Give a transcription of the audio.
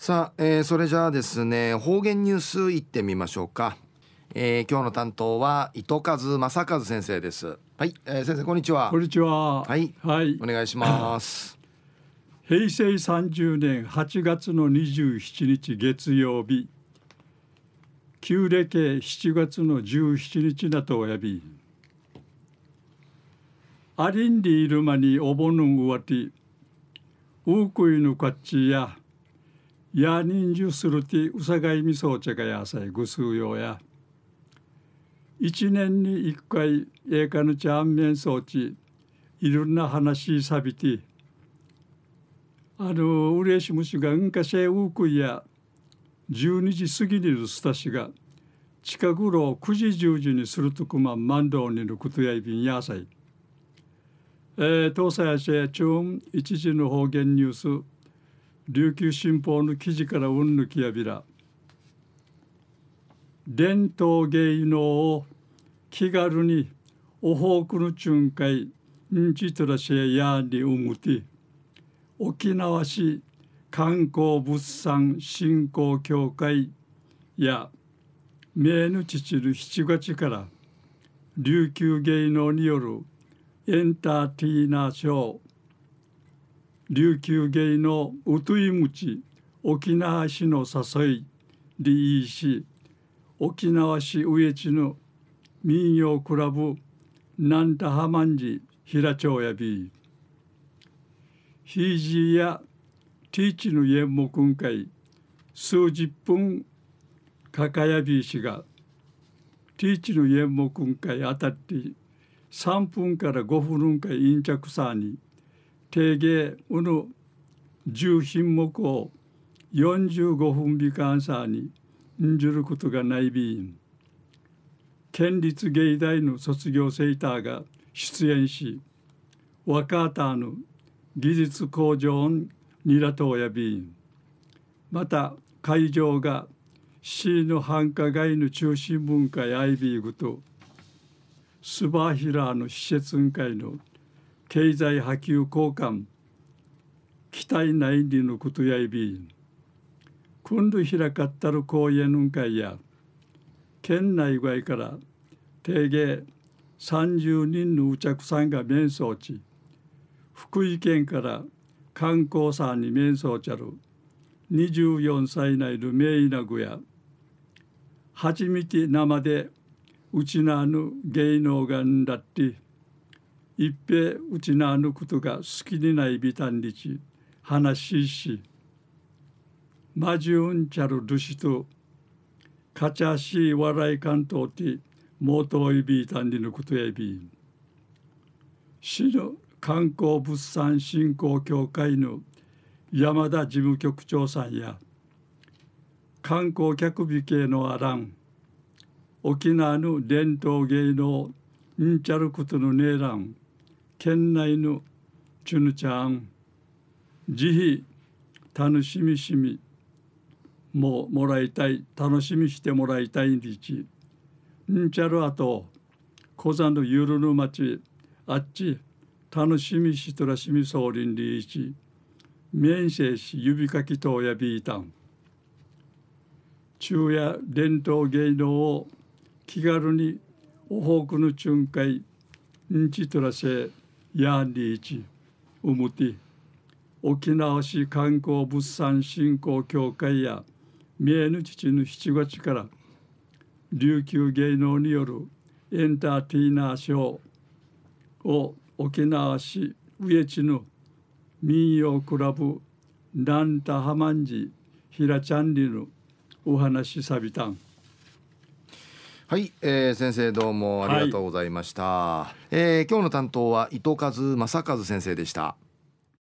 さあ、えー、それじゃあですね方言ニュースいってみましょうか、えー、今日の担当は糸数正和先生です。はい、えー、先生こんにちは。こんにちは。はい、はい、お願いします。平成30年8月の27日月曜日。旧暦7月の17日だとおやび。アリンディいる間におぼぬんうわてうくいぬかっちややにんじゅするてうさがいみそうちゃがやさいぐすうようや一年に一回えかぬちゃんめんそうちいろんな話さびてあのうれしむしがうんかせうくいや12時過ぎにるすたしが近頃9時10時にするとくまん万道にることやいびんやさい。えー、東西アジア中一時の方言ニュース琉球新報の記事からうんぬきやびら。伝統芸能を気軽におほうくの巡回んちとらしえやにうむて沖縄市観光物産振興協会や名の父の7月から琉球芸能によるエンターテイナーショー琉球芸のうといむち沖縄市の誘いでいいし沖縄市上地の民謡クラブなんたはまんじ平町やび。ひいじやティーチの演目会数十分かかやびいしが。ティーチの演目会あたって3分から5分会インチャクサに。定芸うぬ10品目を45分美観さにんじることがないびん県立芸大の卒業生ターが出演し若たぬ技術向上にらとやびんまた会場が市の繁華街の中心文化やいびーぐとスバーヒラーの施設会の経済波及交換期待内裏のことやいび今度開かったる公園の会や県内外から定芸30人のうちゃくさんが面相地福井県から観光さんに面相ちゃる24歳内の名医なぐや初めて生でうちなぬ芸能がんだって一平うちなぬことが好きにないびたんりち話ししマジュンチャルルシとカチャシ笑い関東てもといびたんりのことやび市の観光物産振興協会の山田事務局長さんや観光客美系のあらん沖縄の伝統芸能んちゃることのねえらん県内のチュヌちゃん慈悲楽しみしみももらいたい楽しみしてもらいたいんでちんちゃるあと小座のゆるぬ町あっち楽しみしとらしみそうりんりいち面せし指かきとやびいたん。昼夜伝統芸能を気軽におほくの巡回んちとらせやんりいちうむて沖縄市観光物産振興協会や三重の父の7月から琉球芸能によるエンターテイナーショーを沖縄市上地の民謡クラブランタハマンジヒラチャンリのお話しさびたん。はい、えー、先生どうもありがとうございました、はい、えー、今日の担当は糸数正和先生でした